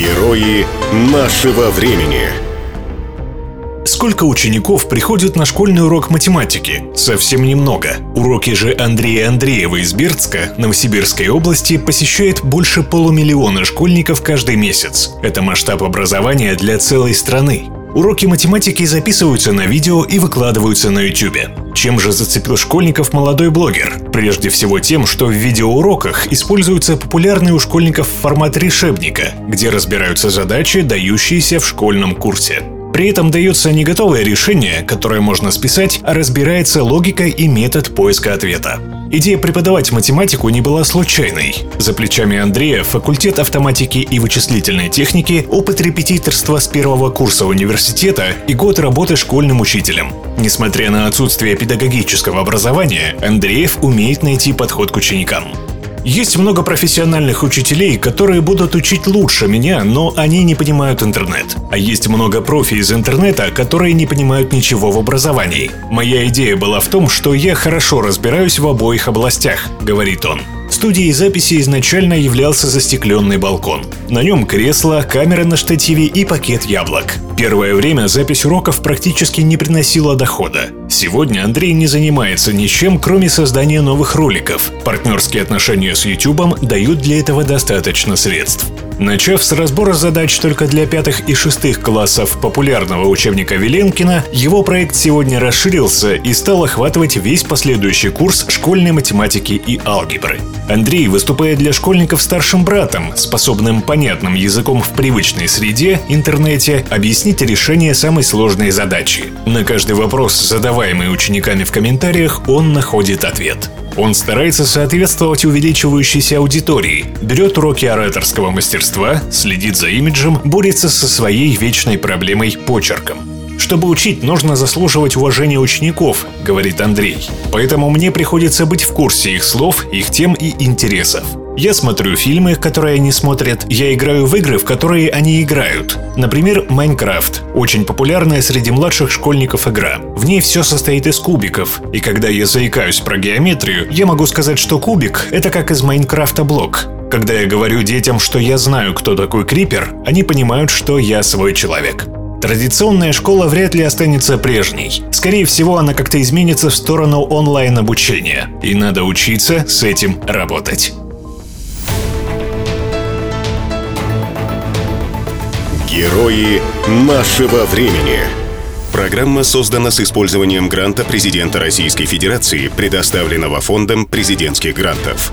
Герои нашего времени. Сколько учеников приходят на школьный урок математики? Совсем немного. Уроки же Андрея Андреева из Бердска, Новосибирской области, посещает больше полумиллиона школьников каждый месяц. Это масштаб образования для целой страны. Уроки математики записываются на видео и выкладываются на YouTube. Чем же зацепил школьников молодой блогер? Прежде всего тем, что в видеоуроках используется популярный у школьников формат решебника, где разбираются задачи, дающиеся в школьном курсе. При этом дается не готовое решение, которое можно списать, а разбирается логика и метод поиска ответа. Идея преподавать математику не была случайной. За плечами Андрея факультет автоматики и вычислительной техники, опыт репетиторства с первого курса университета и год работы школьным учителем. Несмотря на отсутствие педагогического образования, Андреев умеет найти подход к ученикам. Есть много профессиональных учителей, которые будут учить лучше меня, но они не понимают интернет. А есть много профи из интернета, которые не понимают ничего в образовании. Моя идея была в том, что я хорошо разбираюсь в обоих областях, говорит он. Студией записи изначально являлся застекленный балкон. На нем кресло, камера на штативе и пакет яблок. Первое время запись уроков практически не приносила дохода. Сегодня Андрей не занимается ничем, кроме создания новых роликов. Партнерские отношения с YouTube дают для этого достаточно средств. Начав с разбора задач только для пятых и шестых классов популярного учебника Веленкина, его проект сегодня расширился и стал охватывать весь последующий курс школьной математики и алгебры. Андрей выступает для школьников старшим братом, способным понятным языком в привычной среде, интернете, объяснить решение самой сложной задачи. На каждый вопрос, задаваемый учениками в комментариях, он находит ответ. Он старается соответствовать увеличивающейся аудитории, берет уроки ораторского мастерства, следит за имиджем, борется со своей вечной проблемой – почерком. Чтобы учить, нужно заслуживать уважения учеников, говорит Андрей. Поэтому мне приходится быть в курсе их слов, их тем и интересов. Я смотрю фильмы, которые они смотрят, я играю в игры, в которые они играют. Например, Майнкрафт. Очень популярная среди младших школьников игра. В ней все состоит из кубиков. И когда я заикаюсь про геометрию, я могу сказать, что кубик — это как из Майнкрафта блок. Когда я говорю детям, что я знаю, кто такой Крипер, они понимают, что я свой человек. Традиционная школа вряд ли останется прежней. Скорее всего, она как-то изменится в сторону онлайн-обучения. И надо учиться с этим работать. Герои нашего времени. Программа создана с использованием гранта президента Российской Федерации, предоставленного Фондом президентских грантов.